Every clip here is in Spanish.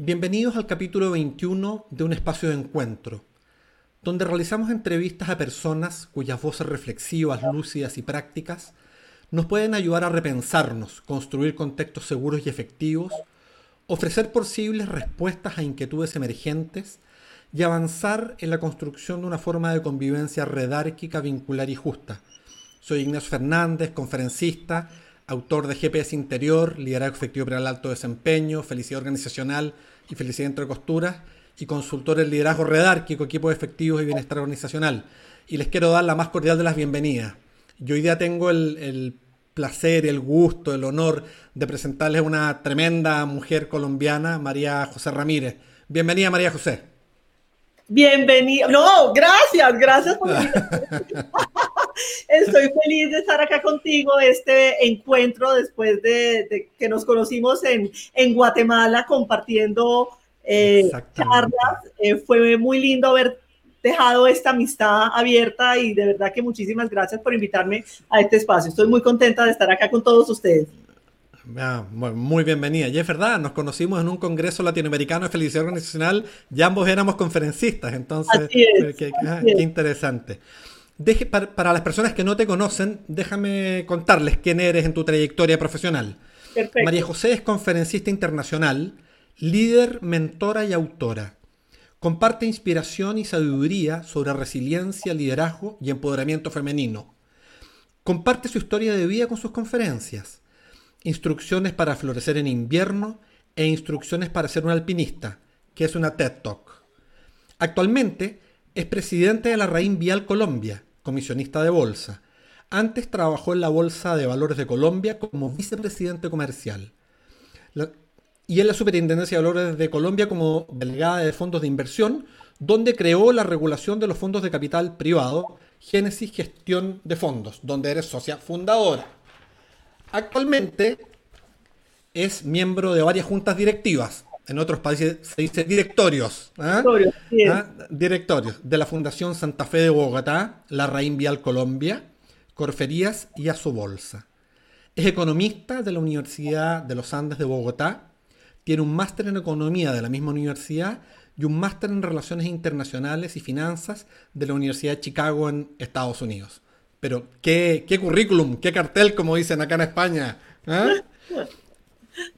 Bienvenidos al capítulo 21 de Un espacio de encuentro, donde realizamos entrevistas a personas cuyas voces reflexivas, lúcidas y prácticas nos pueden ayudar a repensarnos, construir contextos seguros y efectivos, ofrecer posibles respuestas a inquietudes emergentes y avanzar en la construcción de una forma de convivencia redárquica, vincular y justa. Soy Ignacio Fernández, conferencista, autor de GPS Interior, Liderazgo Efectivo para el Alto Desempeño, Felicidad Organizacional y Felicidad entre Costuras, y consultor en liderazgo redárquico, equipos efectivos y bienestar organizacional. Y les quiero dar la más cordial de las bienvenidas. Yo hoy día tengo el, el placer, el gusto, el honor de presentarles a una tremenda mujer colombiana, María José Ramírez. Bienvenida, María José. Bienvenida. No, gracias, gracias por Estoy feliz de estar acá contigo, este encuentro después de, que nos conocimos en, en Guatemala compartiendo eh, charlas. Eh, fue muy lindo haber dejado esta amistad abierta y de verdad que muchísimas gracias por invitarme a este espacio. Estoy muy contenta de estar acá con todos ustedes. Ah, muy bienvenida. Y es verdad, nos conocimos en un congreso latinoamericano de felicidad organizacional, ya ambos éramos conferencistas, entonces, eh, qué, interesante. Para, las personas que no te conocen, déjame contarles quién eres en tu trayectoria profesional. María José es conferencista internacional, líder, mentora y autora. Comparte inspiración y sabiduría sobre resiliencia, liderazgo y empoderamiento femenino. Comparte su historia de vida con sus conferencias instrucciones para florecer en invierno e instrucciones para ser un alpinista, que es una TED Talk. Actualmente es presidente de la Raín Vial Colombia, comisionista de bolsa. Antes trabajó en la Bolsa de Valores de Colombia como vicepresidente comercial. y en la Superintendencia de Valores de Colombia como delegada de fondos de inversión, donde creó la regulación de los fondos de capital privado, Génesis Gestión de Fondos, donde eres socia fundadora. Actualmente es miembro de varias juntas directivas. En otros países se dice directorios. ¿Ah? Directorios de la Fundación Santa Fe de Bogotá, la Raín Vial Colombia, Corferías y Bolsa. Es economista de la Universidad de los Andes de Bogotá. Tiene un máster en economía de la misma universidad y un máster en relaciones internacionales y finanzas de la Universidad de Chicago en Estados Unidos. Pero qué, qué currículum, qué cartel, como dicen acá en España. ¿eh?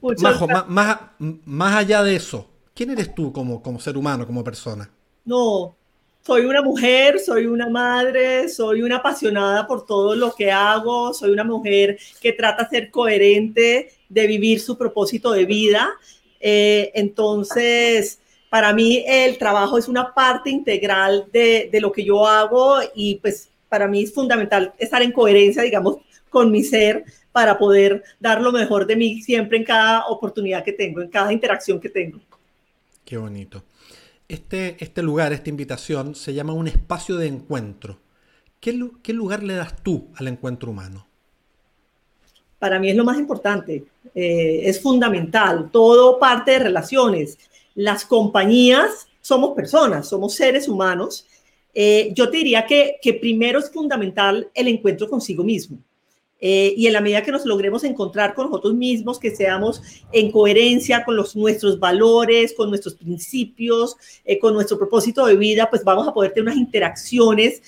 más, más, allá de eso, ¿quién eres tú como, como ser humano, como persona? No, soy una mujer, soy una madre, soy una apasionada por todo lo que hago, soy una mujer que trata de ser coherente, de vivir su propósito de vida. Eh, entonces, para mí el trabajo es una parte integral de, de, lo que yo hago y pues para mí es fundamental estar en coherencia, digamos, con mi ser para poder dar lo mejor de mí siempre en cada oportunidad que tengo, en cada interacción que tengo. Qué bonito. Este, este lugar, esta invitación, se llama un espacio de encuentro. ¿Qué, ¿Qué, lugar le das tú al encuentro humano? Para mí es lo más importante, eh, es fundamental, todo parte de relaciones. Las compañías somos personas, somos seres humanos eh, yo te diría que, primero es fundamental el encuentro consigo mismo. Eh, y en la medida que nos logremos encontrar con nosotros mismos, que seamos en coherencia con los, nuestros valores, con nuestros principios, eh, con nuestro propósito de vida, pues vamos a poder tener unas interacciones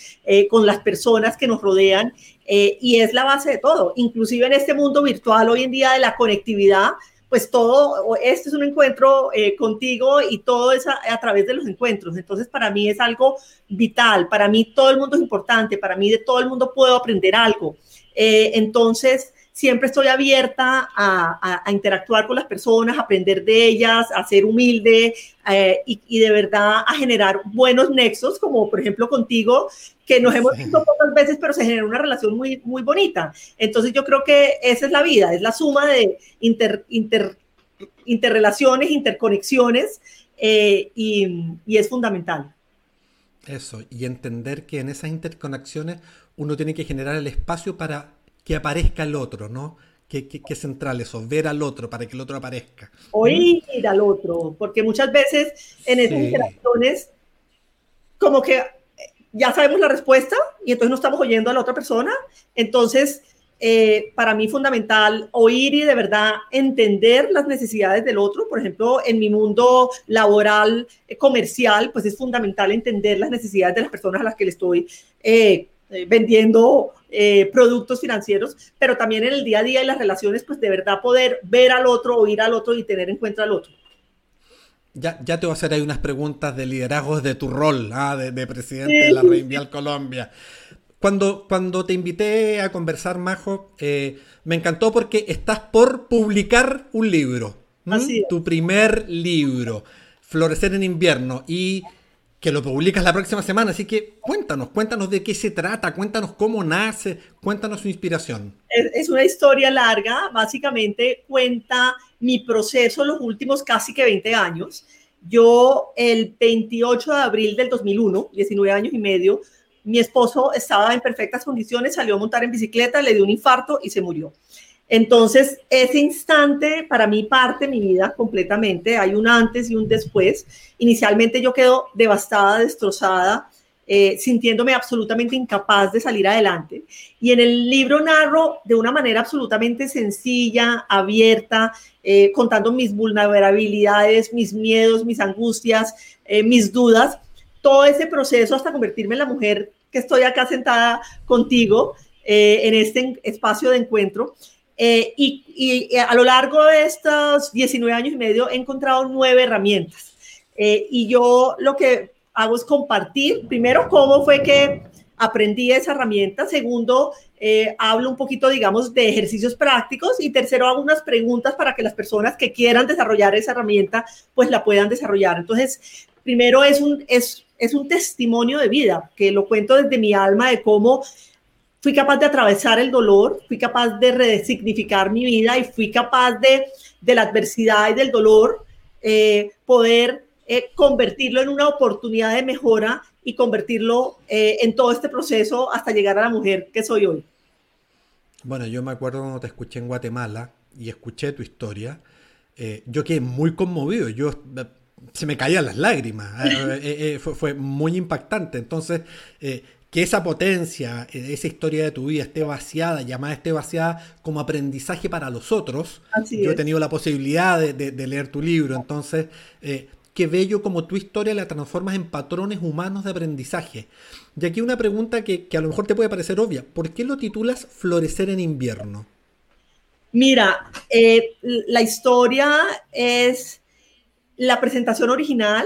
con las personas que nos rodean. y es la base de todo, inclusive en este mundo virtual hoy en día de la conectividad, pues todo, este es un encuentro eh, contigo y todo es a, través de los encuentros. Entonces, para mí es algo vital, para mí todo el mundo es importante, para mí de todo el mundo puedo aprender algo. Eh, entonces, siempre estoy abierta a, interactuar con las personas, a aprender de ellas, a ser humilde eh, y, de verdad a generar buenos nexos, como por ejemplo contigo, que nos hemos visto pocas veces, pero se genera una relación muy, muy bonita. Entonces yo creo que esa es la vida, es la suma de inter, inter, interrelaciones, interconexiones eh, y, y es fundamental. Eso, y entender que en esas interconexiones uno tiene que generar el espacio para que aparezca el otro, ¿no? Que, que, central eso, ver al otro para que el otro aparezca. Oír al otro, porque muchas veces en esas interacciones, como que ya sabemos la respuesta y entonces no estamos oyendo a la otra persona, entonces eh, para mí fundamental oír y de verdad entender las necesidades del otro. Por ejemplo, en mi mundo laboral, eh, comercial, pues es fundamental entender las necesidades de las personas a las que le estoy eh, vendiendo productos financieros, pero también en el día a día y las relaciones, pues de verdad poder ver al otro, oír al otro y tener en cuenta al otro. Ya, ya te voy a hacer ahí unas preguntas de liderazgo de tu rol ah, de, presidente de la Reinvial Colombia. Cuando, cuando te invité a conversar, Majo, eh, me encantó porque estás por publicar un libro. Tu primer libro, Florecer en invierno, y que lo publicas la próxima semana. Así que cuéntanos, cuéntanos de qué se trata, cuéntanos cómo nace, cuéntanos su inspiración. Es, una historia larga, básicamente cuenta mi proceso los últimos casi que 20 años. Yo el 28 de abril del 2001, 19 años y medio, mi esposo estaba en perfectas condiciones, salió a montar en bicicleta, le dio un infarto y se murió. Entonces, ese instante para mí parte mi vida completamente. Hay un antes y un después. Inicialmente yo quedo devastada, destrozada, eh, sintiéndome absolutamente incapaz de salir adelante. Y en el libro narro de una manera absolutamente sencilla, abierta, eh, contando mis vulnerabilidades, mis miedos, mis angustias, eh, mis dudas, todo ese proceso hasta convertirme en la mujer que estoy acá sentada contigo eh, en este espacio de encuentro. Eh, y, eh, a lo largo de estos 19 años y medio he encontrado nueve herramientas. y yo lo que hago es compartir, primero, cómo fue que aprendí esa herramienta. Segundo, hablo un poquito, digamos, de ejercicios prácticos. Y tercero, hago unas preguntas para que las personas que quieran desarrollar esa herramienta, pues la puedan desarrollar. Entonces, primero es un, es, es un testimonio de vida, que lo cuento desde mi alma, de cómo fui capaz de atravesar el dolor, fui capaz de resignificar mi vida y fui capaz de, de la adversidad y del dolor, eh, poder eh, convertirlo en una oportunidad de mejora y convertirlo eh, en todo este proceso hasta llegar a la mujer que soy hoy. Bueno, yo me acuerdo cuando te escuché en Guatemala y escuché tu historia, yo quedé muy conmovido. Yo se me caían las lágrimas. Eh, eh, eh, fue, muy impactante. Entonces, que esa potencia, esa historia de tu vida esté vaciada, llamada esté vaciada como aprendizaje para los otros. Yo he tenido la posibilidad de, leer tu libro, entonces, qué bello como tu historia la transformas en patrones humanos de aprendizaje. Y aquí una pregunta que, que a lo mejor te puede parecer obvia. ¿Por qué lo titulas Florecer en invierno? Mira, la historia es la presentación original,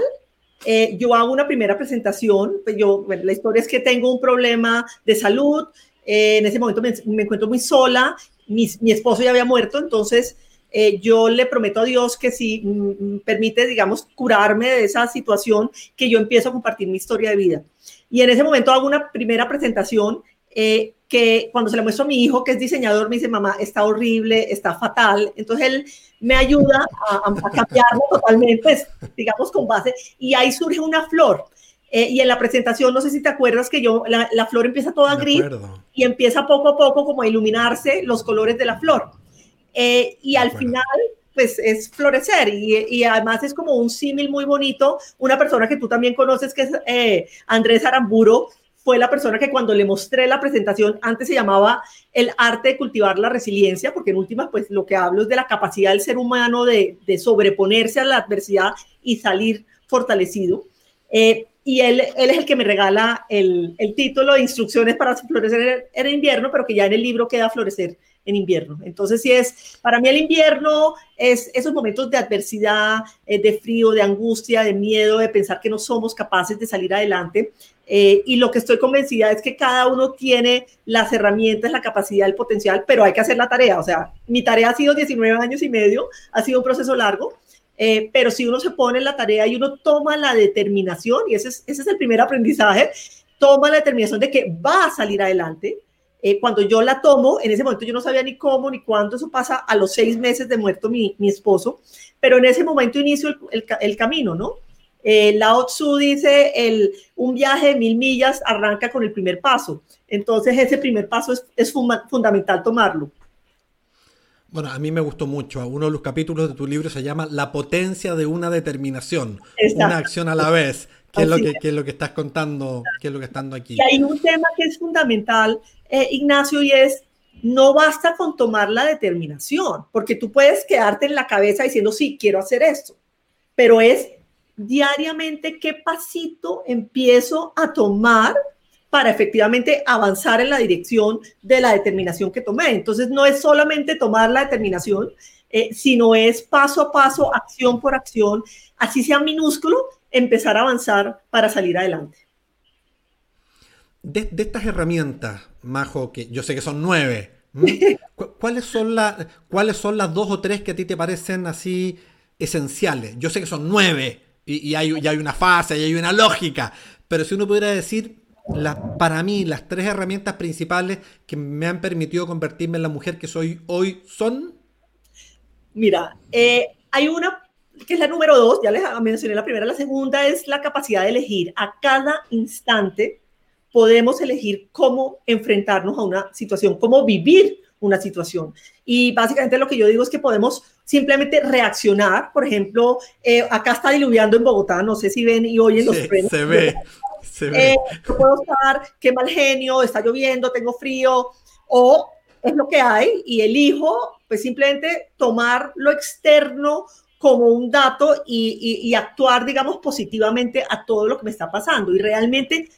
eh, yo hago una primera presentación, pues yo, la historia es que tengo un problema de salud, eh, en ese momento me, encuentro muy sola, mi, esposo ya había muerto, entonces eh, yo le prometo a Dios que si mm, mm, permite, digamos, curarme de esa situación, que yo empiezo a compartir mi historia de vida. Y en ese momento hago una primera presentación que cuando se le muestro a mi hijo, que es diseñador, me dice, mamá, está horrible, está fatal. Entonces él me ayuda a, cambiarlo totalmente, digamos, con base. Y ahí surge una flor. Eh, y en la presentación, no sé si te acuerdas que yo, la, flor empieza toda gris y empieza poco a poco como a iluminarse los colores de la flor. Eh, y al final, pues es florecer y, y, además es como un símil muy bonito. Una persona que tú también conoces, que es eh, Andrés Aramburo, fue la persona que cuando le mostré la presentación, antes se llamaba el arte de cultivar la resiliencia, porque en última, pues lo que hablo es de la capacidad del ser humano de, sobreponerse a la adversidad y salir fortalecido. Eh, y él, él, es el que me regala el, el título de instrucciones para florecer en invierno, pero que ya en el libro queda florecer en invierno. Entonces, sí es, para mí el invierno es esos momentos de adversidad, eh, de frío, de angustia, de miedo, de pensar que no somos capaces de salir adelante. Eh, y lo que estoy convencida es que cada uno tiene las herramientas, la capacidad, el potencial, pero hay que hacer la tarea. O sea, mi tarea ha sido 19 años y medio, ha sido un proceso largo, eh, pero si uno se pone en la tarea y uno toma la determinación, y ese es, ese es el primer aprendizaje, toma la determinación de que va a salir adelante, eh, cuando yo la tomo, en ese momento yo no sabía ni cómo ni cuándo, eso pasa a los seis meses de muerto mi, mi esposo, pero en ese momento inicio el, el, camino, ¿no? Eh, Lao Tzu dice, el, un viaje de mil millas arranca con el primer paso, entonces ese primer paso es, es fundamental tomarlo. Bueno, a mí me gustó mucho. Uno de los capítulos de tu libro se llama La potencia de una determinación, una acción a la vez. ¿Qué es, lo que, es lo que estás contando? ¿Qué es lo que estando aquí? Y hay un tema que es fundamental, eh, Ignacio, y es no basta con tomar la determinación, porque tú puedes quedarte en la cabeza diciendo, sí, quiero hacer esto, pero es diariamente qué pasito empiezo a tomar para efectivamente avanzar en la dirección de la determinación que tomé. Entonces, no es solamente tomar la determinación, eh, sino es paso a paso, acción por acción, así sea minúsculo, empezar a avanzar para salir adelante. De, estas herramientas, Majo, que yo sé que son nueve, ¿cuáles son, ¿cuáles son las dos o tres que a ti te parecen así esenciales? Yo sé que son nueve y, hay, hay una fase y hay una lógica, pero si uno pudiera decir para mí, las tres herramientas principales que me han permitido convertirme en la mujer que soy hoy son? Mira, eh, hay una que es la número dos, ya les mencioné la primera, la segunda es la capacidad de elegir. A cada instante podemos elegir cómo enfrentarnos a una situación, cómo vivir una situación. Y básicamente lo que yo digo es que podemos simplemente reaccionar. Por ejemplo, eh, acá está diluviando en Bogotá, no sé si ven y oyen los frenos. Se ve, eh, puedo estar, qué mal genio, está lloviendo, tengo frío, o es lo que hay y elijo, pues simplemente tomar lo externo como un dato y, y, actuar, digamos, positivamente a todo lo que me está pasando. Y realmente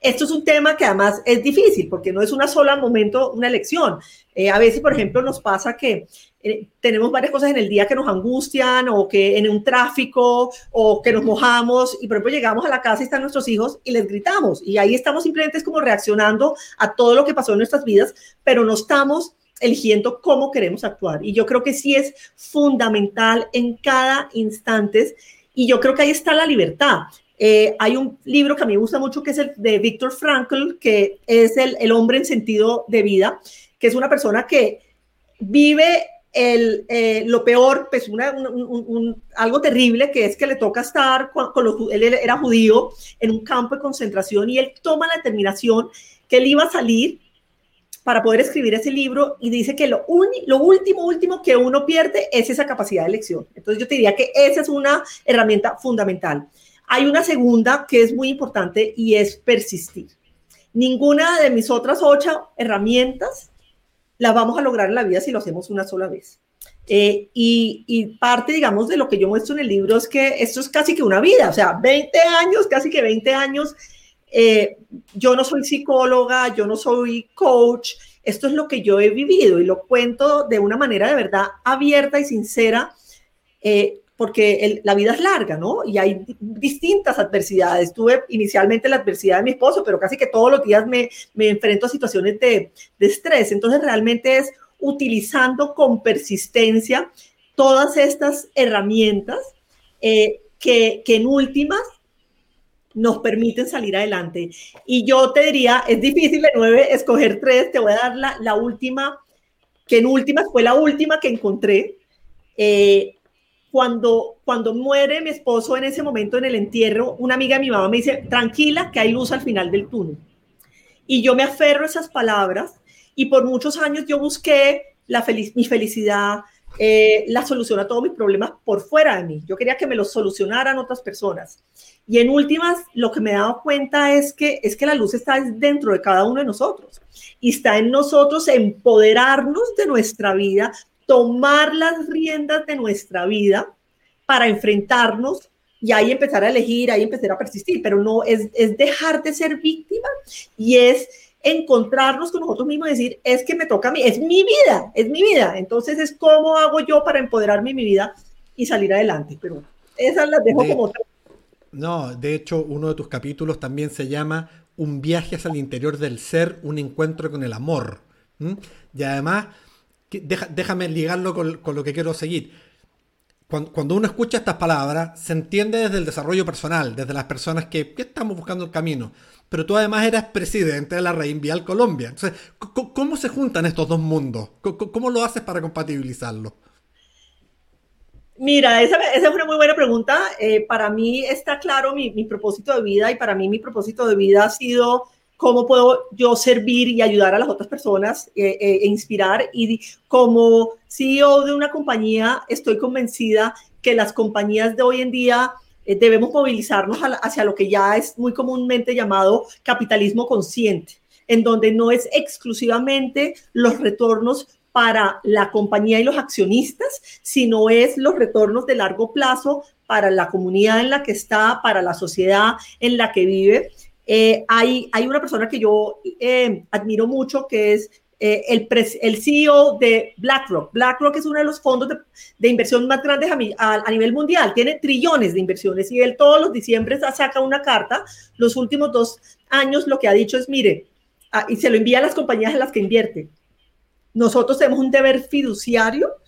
esto es un tema que además es difícil porque no es una sola momento, una elección. Eh, a veces, por ejemplo, nos pasa que eh, tenemos varias cosas en el día que nos angustian o que en un tráfico o que nos mojamos y por ejemplo llegamos a la casa y están nuestros hijos y les gritamos y ahí estamos simplemente como reaccionando a todo lo que pasó en nuestras vidas, pero no estamos eligiendo cómo queremos actuar. Y yo creo que sí es fundamental en cada instante y yo creo que ahí está la libertad. Eh, hay un libro que a mí me gusta mucho que es el de Víctor Frankl, que es el, el hombre en sentido de vida, que es una persona que vive el, eh, lo peor, pues algo terrible, que es que le toca estar con, los, él era judío en un campo de concentración y él toma la determinación que él iba a salir para poder escribir ese libro y dice que lo, lo último, último que uno pierde es esa capacidad de elección. Entonces yo te diría que esa es una herramienta fundamental. Hay una segunda que es muy importante y es persistir. Ninguna de mis otras ocho herramientas la vamos a lograr en la vida si lo hacemos una sola vez. Eh, y, parte, digamos, de lo que yo muestro en el libro es que esto es casi que una vida, o sea, 20 años, casi que 20 años. Eh, yo no soy psicóloga, yo no soy coach, esto es lo que yo he vivido y lo cuento de una manera de verdad abierta y sincera, eh, porque la vida es larga, ¿no? Y hay distintas adversidades. Tuve inicialmente la adversidad de mi esposo, pero casi que todos los días me, me enfrento a situaciones de, de estrés. Entonces realmente es utilizando con persistencia todas estas herramientas eh, que, que en últimas nos permiten salir adelante. Y yo te diría, es difícil de nueve escoger tres, te voy a dar la, la última, que en últimas fue la última que encontré. Eh, cuando, cuando muere mi esposo en ese momento en el entierro, una amiga de mi mamá me dice, tranquila, que hay luz al final del túnel. Y yo me aferro a esas palabras y por muchos años yo busqué la mi felicidad, eh, la solución a todos mis problemas por fuera de mí. Yo quería que me los solucionaran otras personas. Y en últimas, lo que me he dado cuenta es que, es que la luz está dentro de cada uno de nosotros y está en nosotros empoderarnos de nuestra vida, tomar las riendas de nuestra vida para enfrentarnos y ahí empezar a elegir, ahí empezar a persistir, pero no es, es dejar de ser víctima y es encontrarnos con nosotros mismos y decir, es que me toca a mí, es mi vida, es mi vida. Entonces es cómo hago yo para empoderarme en mi vida y salir adelante. Pero esas las dejo como... No, de hecho, uno de tus capítulos también se llama Un viaje hacia el interior del ser, un encuentro con el amor. Y además déjame ligarlo con, lo que quiero seguir. Cuando, uno escucha estas palabras, se entiende desde el desarrollo personal, desde las personas que, estamos buscando el camino. Pero tú además eras presidente de la Vial Colombia. Entonces, ¿cómo se juntan estos dos mundos? ¿Cómo, lo haces para compatibilizarlo? Mira, esa, es una muy buena pregunta. Eh, para mí está claro mi, propósito de vida y para mí mi propósito de vida ha sido cómo puedo yo servir y ayudar a las otras personas eh, eh, e inspirar. Y como CEO de una compañía, estoy convencida que las compañías de hoy en día eh, debemos movilizarnos hacia lo que ya es muy comúnmente llamado capitalismo consciente. en donde no es exclusivamente los retornos para la compañía y los accionistas, sino es los retornos de largo plazo para la comunidad en la que está, para la sociedad en la que vive. Eh, hay, hay una persona que yo eh, admiro mucho que es eh, el, el, CEO de BlackRock. BlackRock es uno de los fondos de, inversión más grandes a, a, nivel mundial, tiene trillones de inversiones y él todos los diciembre saca una carta. Los últimos dos años lo que ha dicho es, mire, ah, y se lo envía a las compañías en las que invierte. Nosotros tenemos un deber fiduciario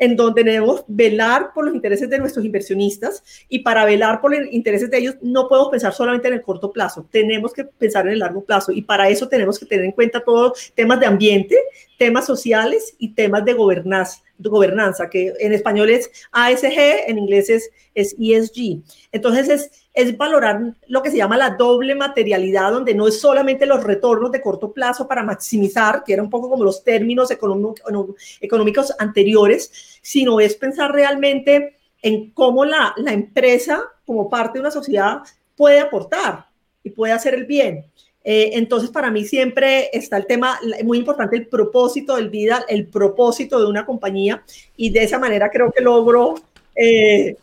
en donde debemos velar por los intereses de nuestros inversionistas y para velar por los intereses de ellos no podemos pensar solamente en el corto plazo, tenemos que pensar en el largo plazo y para eso tenemos que tener en cuenta todos temas de ambiente, temas sociales y temas de gobernanza, gobernanza que en español es ASG, en inglés es, es ESG. Entonces es, es valorar lo que se llama la doble materialidad, donde no es solamente los retornos de corto plazo para maximizar, que era un poco como los términos económicos anteriores, sino es pensar realmente en cómo la, la empresa, como parte de una sociedad, puede aportar y puede hacer el bien. Eh, entonces, para mí siempre está el tema muy importante, el propósito del vida, el propósito de una compañía, y de esa manera creo que logro eh,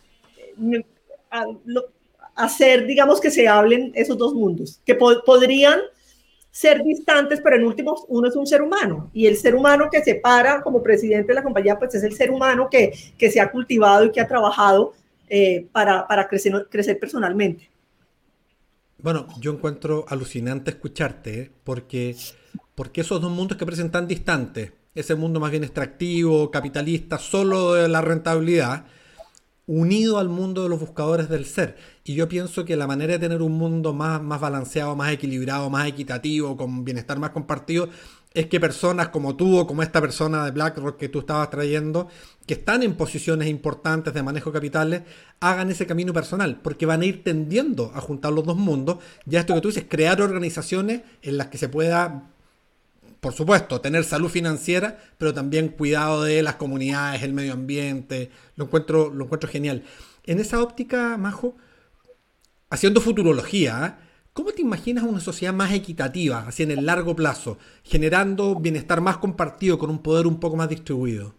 hacer, digamos, que se hablen esos dos mundos, que podrían ser distantes, pero en último uno es un ser humano, y el ser humano que se para como presidente de la compañía, pues es el ser humano que, que se ha cultivado y que ha trabajado eh, para, para crecer, crecer personalmente. Bueno, yo encuentro alucinante escucharte, ¿eh? porque, porque esos dos mundos que parecen tan distantes, ese mundo más bien extractivo, capitalista, solo de la rentabilidad, unido al mundo de los buscadores del ser. Y yo pienso que la manera de tener un mundo más, más balanceado, más equilibrado, más equitativo, con bienestar más compartido, es que personas como tú o como esta persona de BlackRock que tú estabas trayendo, que están en posiciones importantes de manejo de capitales, hagan ese camino personal, porque van a ir tendiendo a juntar los dos mundos. Ya esto que tú dices, crear organizaciones en las que se pueda, por supuesto, tener salud financiera, pero también cuidado de las comunidades, el medio ambiente. Lo encuentro, lo encuentro genial. En esa óptica, Majo, haciendo futurología, ¿eh? ¿Cómo te imaginas una sociedad más equitativa, así en el largo plazo, generando bienestar más compartido con un poder un poco más distribuido?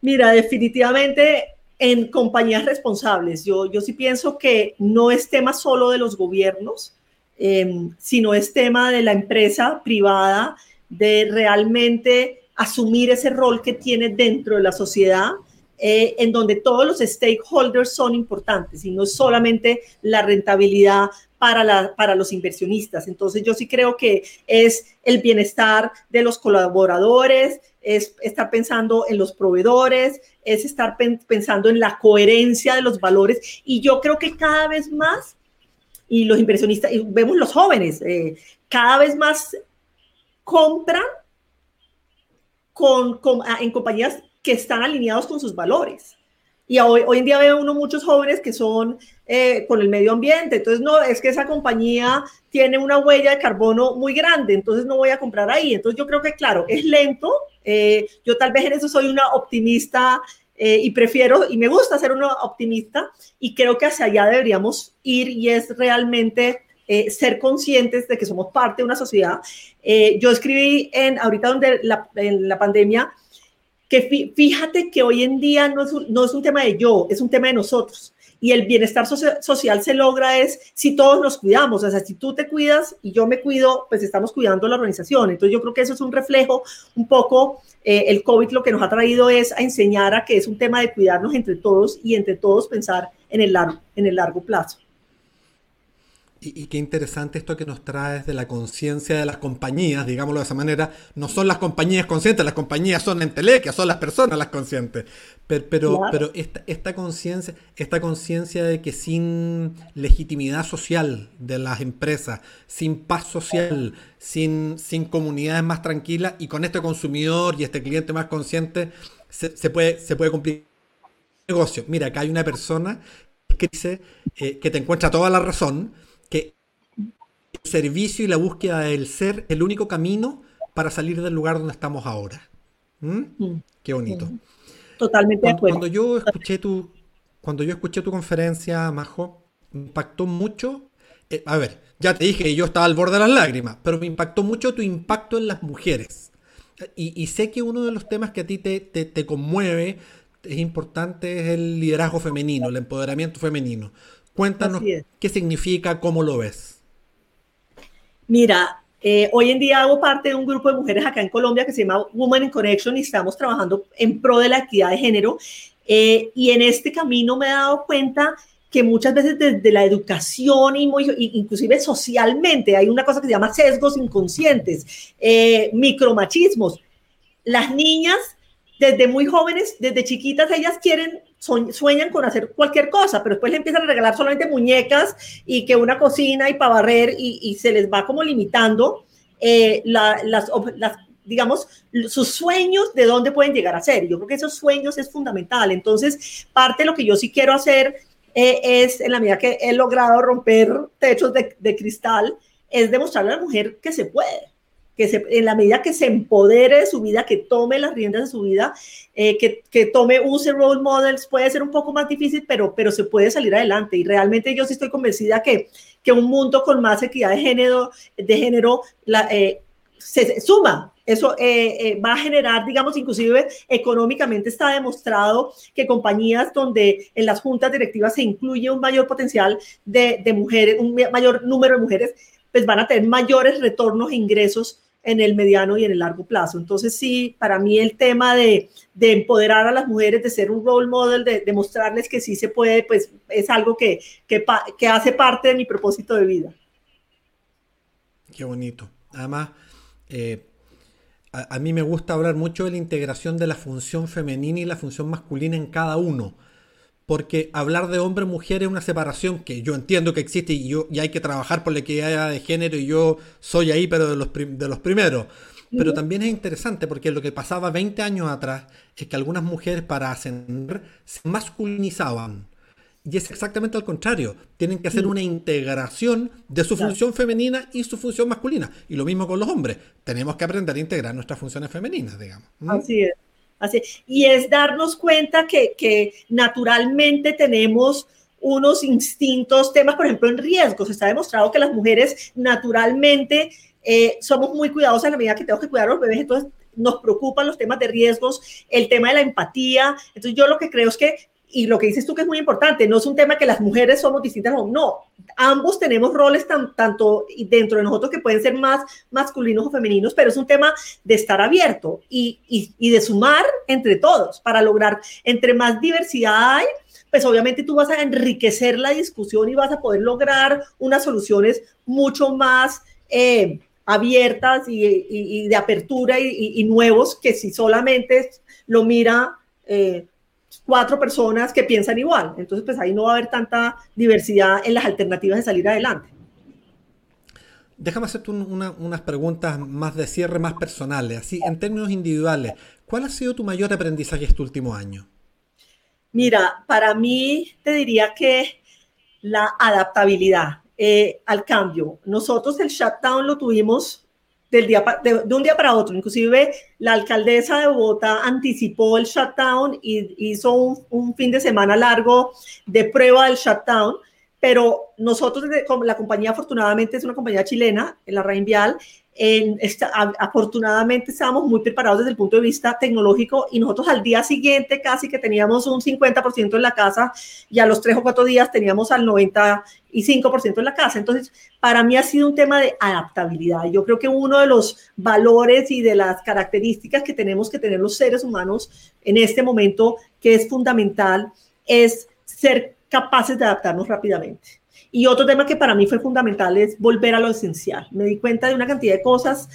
Mira, definitivamente en compañías responsables. Yo, yo sí pienso que no es tema solo de los gobiernos, em, sino es tema de la empresa privada de realmente asumir ese rol que tiene dentro de la sociedad, eh, en donde todos los stakeholders son importantes y no solamente la rentabilidad para, para los inversionistas. Entonces yo sí creo que es el bienestar de los colaboradores, es estar pensando en los proveedores, es estar pensando en la coherencia de los valores. Y yo creo que cada vez más, y los inversionistas, y vemos los jóvenes, eh, cada vez más compran con, en compañías que están alineados con sus valores. Y hoy, hoy en día veo uno muchos jóvenes que son eh, con el medio ambiente. Entonces, no, es que esa compañía tiene una huella de carbono muy grande, entonces no voy a comprar ahí. Entonces, yo creo que, claro, es lento. Eh, yo tal vez en eso soy una optimista eh, y prefiero, y me gusta ser una optimista, y creo que hacia allá deberíamos ir y es realmente ser conscientes de que somos parte de una sociedad. yo escribí en, ahorita donde en la pandemia, que fíjate que hoy en día no es, un, no es un tema de yo, es un tema de nosotros. Y el bienestar social se logra es si todos nos cuidamos, o sea, si tú te cuidas y yo me cuido, pues estamos cuidando la organización. Entonces yo creo que eso es un reflejo un poco, eh, el COVID lo que nos ha traído es a enseñar a que es un tema de cuidarnos entre todos y entre todos pensar en el largo, en el largo plazo. Y, qué interesante esto que nos traes de la conciencia de las compañías, digámoslo de esa manera. No son las compañías conscientes, las compañías son la entelequia, son las personas las conscientes. Pero, pero, pero esta, esta conciencia esta conciencia de que sin legitimidad social de las empresas, sin paz social, sin, sin comunidades más tranquilas y con este consumidor y este cliente más consciente, se, puede, se puede cumplir el negocio. Mira, acá hay una persona que dice eh, que te encuentra toda la razón que el servicio y la búsqueda del ser el único camino para salir del lugar donde estamos ahora. ¿Mm? Qué bonito. Totalmente cuando, Cuando yo escuché tu, cuando yo escuché tu conferencia, Majo, impactó mucho eh, a ver, ya te dije que yo estaba al borde de las lágrimas, pero me impactó mucho tu impacto en las mujeres. Y, sé que uno de los temas que a ti te, te, conmueve, es importante, es el liderazgo femenino, el empoderamiento femenino. Cuéntanos qué significa, cómo lo ves. Mira, eh, hoy en día hago parte de un grupo de mujeres acá en Colombia que se llama Women in Connection y estamos trabajando en pro de la equidad de género. Eh, y en este camino me he dado cuenta que muchas veces desde la educación y inclusive socialmente hay una cosa que se llama sesgos inconscientes, eh, micromachismos. Las niñas desde muy jóvenes, desde chiquitas, ellas quieren, sueñan con hacer cualquier cosa, pero después le empiezan a regalar solamente muñecas y que una cocina y para barrer y, se les va como limitando eh, las, las, digamos, sus sueños de dónde pueden llegar a ser. Yo creo que esos sueños es fundamental. Entonces, parte de lo que yo sí quiero hacer eh, es, en la medida que he logrado romper techos de, de cristal, es demostrarle a la mujer que se puede que se, en la medida que se empodere de su vida, que tome las riendas de su vida, eh, que, que, tome, use role models, puede ser un poco más difícil, pero, pero se puede salir adelante. Y realmente yo sí estoy convencida que, que un mundo con más equidad de género, de género la, eh, se, suma. Eso eh, va a generar, digamos, inclusive económicamente está demostrado que compañías donde en las juntas directivas se incluye un mayor potencial de, de mujeres, un mayor número de mujeres, pues van a tener mayores retornos e ingresos en el mediano y en el largo plazo. Entonces, sí, para mí el tema de, empoderar a las mujeres, de ser un role model, de, demostrarles que sí se puede, pues es algo que, que, hace parte de mi propósito de vida. Qué bonito. Además, eh, a, a, mí me gusta hablar mucho de la integración de la función femenina y la función masculina en cada uno porque hablar de hombre-mujer es una separación que yo entiendo que existe y, yo, y hay que trabajar por la equidad de género y yo soy ahí, pero de los, de los primeros. Pero también es interesante porque lo que pasaba 20 años atrás es que algunas mujeres para ascender se masculinizaban. Y es exactamente al contrario. Tienen que hacer una integración de su función femenina y su función masculina. Y lo mismo con los hombres. Tenemos que aprender a integrar nuestras funciones femeninas, digamos. Así es y es darnos cuenta que, naturalmente tenemos unos instintos, temas, por ejemplo, en riesgos. Está demostrado que las mujeres naturalmente eh, somos muy cuidadosas en la medida que tenemos que cuidar a los bebés, entonces nos preocupan los temas de riesgos, el tema de la empatía. Entonces yo lo que creo es que y lo que dices tú que es muy importante, no es un tema que las mujeres somos distintas, no, no. ambos tenemos roles tanto dentro de nosotros que pueden ser más masculinos o femeninos, pero es un tema de estar abierto y, y, de sumar entre todos para lograr, entre más diversidad hay, pues obviamente tú vas a enriquecer la discusión y vas a poder lograr unas soluciones mucho más eh, abiertas y, y, de apertura y, nuevos que si solamente lo mira... Eh, cuatro personas que piensan igual. Entonces, pues ahí no va a haber tanta diversidad en las alternativas de salir adelante. Déjame hacerte unas preguntas más de cierre, más personales. Así, en términos individuales, ¿cuál ha sido tu mayor aprendizaje este último año? Mira, para mí te diría que la adaptabilidad eh, al cambio. Nosotros el shutdown lo tuvimos del día de, un día para otro. Inclusive la alcaldesa de Bogotá anticipó el shutdown y hizo un, fin de semana largo de prueba del shutdown. Pero nosotros, la compañía afortunadamente es una compañía chilena, en la Reinvial, en afortunadamente estábamos muy preparados desde el punto de vista tecnológico y nosotros al día siguiente casi que teníamos un 50% en la casa y a los tres o cuatro días teníamos al 95% en la casa. Entonces, para mí ha sido un tema de adaptabilidad. Yo creo que uno de los valores y de las características que tenemos que tener los seres humanos en este momento, que es fundamental, es ser capaces de adaptarnos rápidamente. Y otro tema que para mí fue fundamental es volver a lo esencial. Me di cuenta de una cantidad de cosas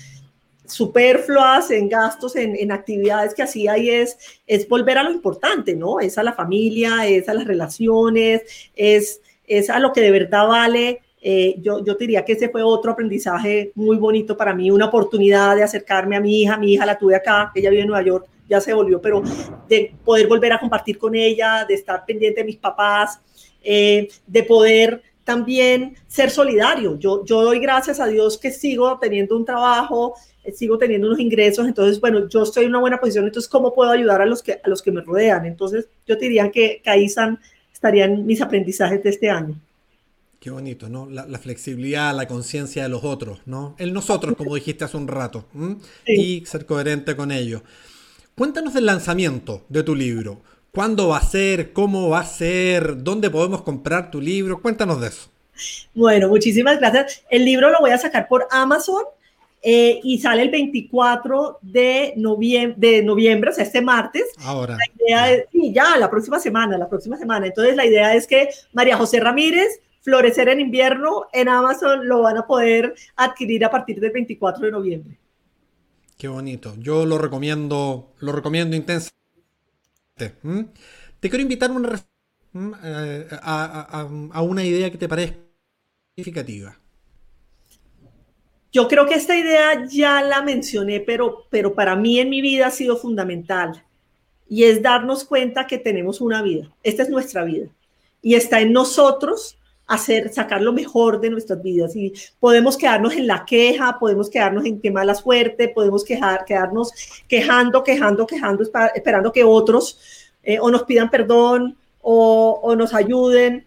superfluas en gastos, en, actividades que hacía y es, es volver a lo importante, ¿no? Es a la familia, es a las relaciones, es, es a lo que de verdad vale. Eh, yo, yo diría que ese fue otro aprendizaje muy bonito para mí, una oportunidad de acercarme a mi hija. Mi hija la tuve acá, ella vive en Nueva York, ya se volvió, pero de poder volver a compartir con ella, de estar pendiente de mis papás, eh, de poder también ser solidario. Yo, yo doy gracias a Dios que sigo teniendo un trabajo, eh, sigo teniendo unos ingresos, entonces, bueno, yo estoy en una buena posición, entonces, ¿cómo puedo ayudar a los que, a los que me rodean? Entonces, yo te diría que, que ahí estarían mis aprendizajes de este año. Qué bonito, ¿no? La, flexibilidad, la conciencia de los otros, ¿no? El nosotros, como dijiste hace un rato, y ser coherente con ello. Cuéntanos del lanzamiento de tu libro. ¿Cuándo va a ser? ¿Cómo va a ser? ¿Dónde podemos comprar tu libro? Cuéntanos de eso. Bueno, muchísimas gracias. El libro lo voy a sacar por Amazon eh, y sale el 24 de noviembre, de noviembre, o sea, este martes. Ahora. La idea es, sí, ya, la próxima semana, la próxima semana. Entonces, la idea es que María José Ramírez, Florecer en invierno, en Amazon lo van a poder adquirir a partir del 24 de noviembre. Qué bonito. Yo lo recomiendo, lo recomiendo intensamente. Te quiero invitar una, eh, a, a una idea que te parezca significativa. Yo creo que esta idea ya la mencioné, pero, pero para mí en mi vida ha sido fundamental y es darnos cuenta que tenemos una vida. Esta es nuestra vida y está en nosotros hacer, sacar lo mejor de nuestras vidas. Y podemos quedarnos en la queja, podemos quedarnos en qué mala suerte, podemos quejar, quedarnos quejando, quejando, quejando, esperando que otros eh, o nos pidan perdón o, o nos ayuden.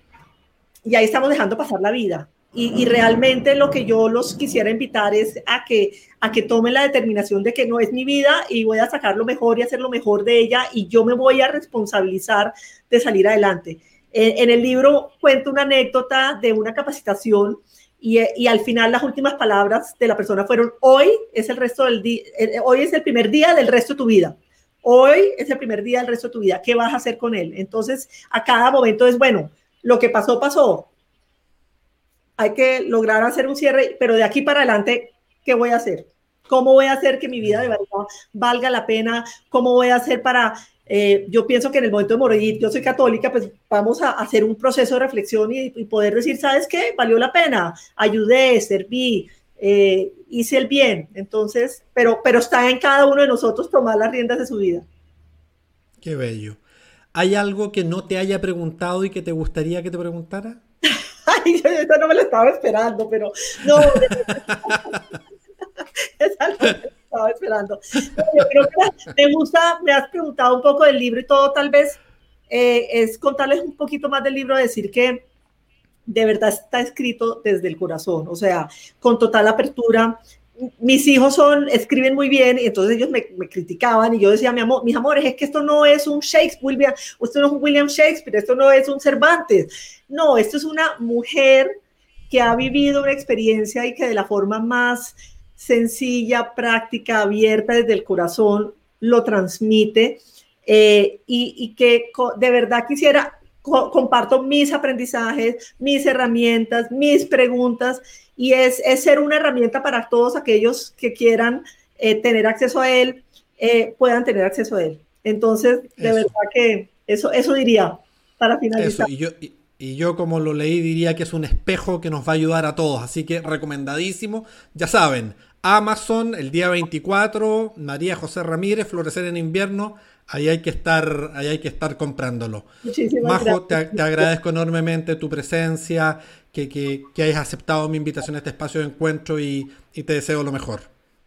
Y ahí estamos dejando pasar la vida. Y, realmente lo que yo los quisiera invitar es a que, a que tomen la determinación de que no es mi vida y voy a sacar lo mejor y hacer lo mejor de ella y yo me voy a responsabilizar de salir adelante. En, el libro cuento una anécdota de una capacitación y, y, al final las últimas palabras de la persona fueron hoy es el resto del día, eh, hoy es el primer día del resto de tu vida. Hoy es el primer día del resto de tu vida. ¿Qué vas a hacer con él? Entonces, a cada momento es bueno, lo que pasó, pasó hay que lograr hacer un cierre, pero de aquí para adelante, ¿qué voy a hacer? ¿Cómo voy a hacer que mi vida de verdad valga la pena? ¿Cómo voy a hacer para... Eh, yo pienso que en el momento de morir, yo soy católica, pues vamos a hacer un proceso de reflexión y, poder decir, ¿sabes qué? Valió la pena, ayudé, serví, eh, hice el bien. Entonces, pero, pero está en cada uno de nosotros tomar las riendas de su vida. Qué bello. ¿Hay algo que no te haya preguntado y que te gustaría que te preguntara? Ay, esa no me lo estaba esperando, pero no. estaba esperando. yo creo que me gusta, me has preguntado un poco del libro y todo, tal vez eh, es contarles un poquito más del libro, decir que de verdad está escrito desde el corazón, o sea, con total apertura, mis hijos son, escriben muy bien y entonces ellos me, criticaban y yo decía, mi amor, mis amores, es que esto no es un Shakespeare, esto no es un William Shakespeare, esto no es un Cervantes. No, esto es una mujer que ha vivido una experiencia y que de la forma más sencilla, práctica, abierta desde el corazón lo transmite eh, y, que de verdad quisiera, comparto mis aprendizajes, mis herramientas, mis preguntas y es, ser una herramienta para todos aquellos que quieran eh, tener acceso a él, eh, puedan tener acceso a él. Entonces, de verdad que eso, eso diría para finalizar. y, yo, y, yo como lo leí diría que es un espejo que nos va a ayudar a todos, así que recomendadísimo. Ya saben, Amazon el día 24, María José Ramírez, Florecer en invierno, ahí hay que estar, ahí hay que estar comprándolo. Muchísimas Majo, te, te, agradezco enormemente tu presencia, que, que, que, hayas aceptado mi invitación a este espacio de encuentro y, y, te deseo lo mejor.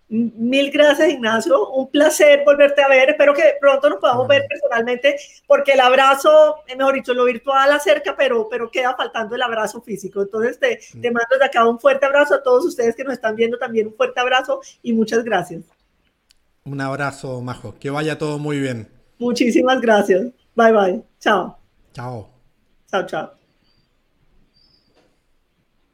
Mil gracias, Ignacio. Un placer volverte a ver. Espero que pronto nos podamos ver personalmente, porque el abrazo, eh, mejor dicho, lo virtual acerca, pero, pero queda faltando el abrazo físico. Entonces, te, te mando desde acá un fuerte abrazo a todos ustedes que nos están viendo también. Un fuerte abrazo y muchas gracias. Un abrazo, Majo. Que vaya todo muy bien. Muchísimas gracias. Bye, bye. Chao. Chao. Chao, chao.